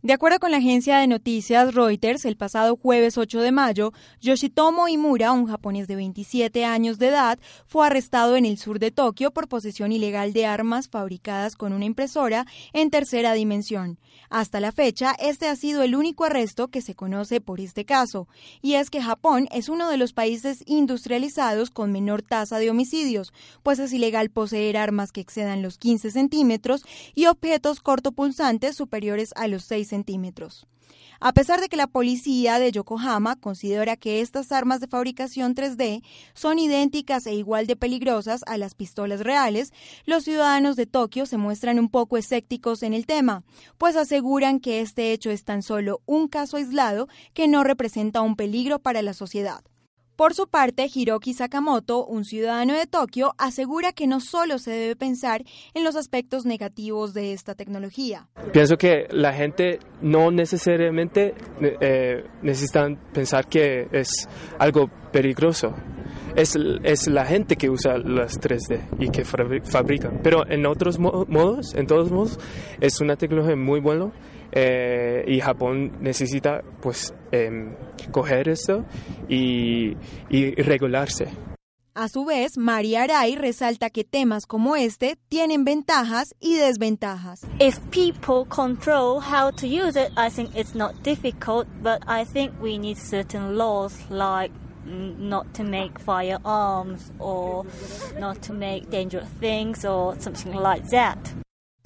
De acuerdo con la agencia de noticias Reuters, el pasado jueves 8 de mayo, Yoshitomo Imura, un japonés de 27 años de edad, fue arrestado en el sur de Tokio por posesión ilegal de armas fabricadas con una impresora en tercera dimensión. Hasta la fecha, este ha sido el único arresto que se conoce por este caso, y es que Japón es uno de los países industrializados con menor tasa de homicidios, pues es ilegal poseer armas que excedan los 15 centímetros y objetos cortopulsantes superiores a los 6 centímetros. A pesar de que la policía de Yokohama considera que estas armas de fabricación 3D son idénticas e igual de peligrosas a las pistolas reales, los ciudadanos de Tokio se muestran un poco escépticos en el tema, pues aseguran que este hecho es tan solo un caso aislado que no representa un peligro para la sociedad. Por su parte, Hiroki Sakamoto, un ciudadano de Tokio, asegura que no solo se debe pensar en los aspectos negativos de esta tecnología. Pienso que la gente no necesariamente eh, necesitan pensar que es algo peligroso. Es, es, la gente que usa las 3D y que fabrican. Pero en otros modos, en todos modos, es una tecnología muy buena eh, y Japón necesita pues eh, coger esto y, y regularse. A su vez, María Aray resalta que temas como este tienen ventajas y desventajas. If people control how to use it, I think it's not difficult, but I think we need certain laws like not to make firearms or not to make dangerous things or something like that.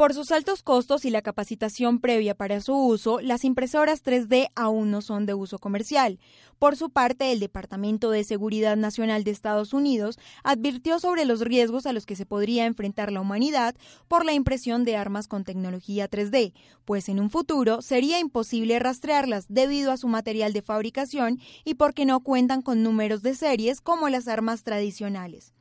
Por sus altos costos y la capacitación previa para su uso, las impresoras 3D aún no son de uso comercial. Por su parte, el Departamento de Seguridad Nacional de Estados Unidos advirtió sobre los riesgos a los que se podría enfrentar la humanidad por la impresión de armas con tecnología 3D, pues en un futuro sería imposible rastrearlas debido a su material de fabricación y porque no cuentan con números de series como las armas tradicionales.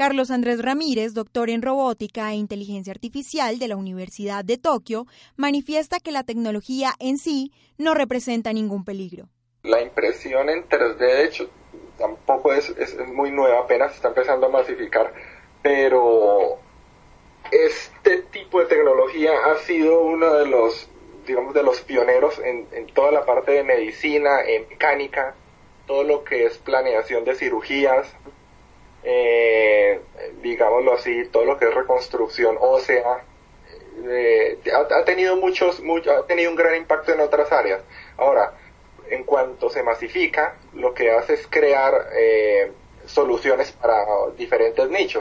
Carlos Andrés Ramírez, doctor en robótica e inteligencia artificial de la Universidad de Tokio, manifiesta que la tecnología en sí no representa ningún peligro. La impresión en 3D, de hecho, tampoco es, muy nueva, apenas está empezando a masificar, pero este tipo de tecnología ha sido uno de los, digamos, de los pioneros en toda la parte de medicina, en mecánica, todo lo que es planeación de cirugías, eh, digámoslo así, todo lo que es reconstrucción ósea, eh, ha, tenido muchos, ha tenido un gran impacto en otras áreas. Ahora, en cuanto se masifica, lo que hace es crear eh, soluciones para diferentes nichos.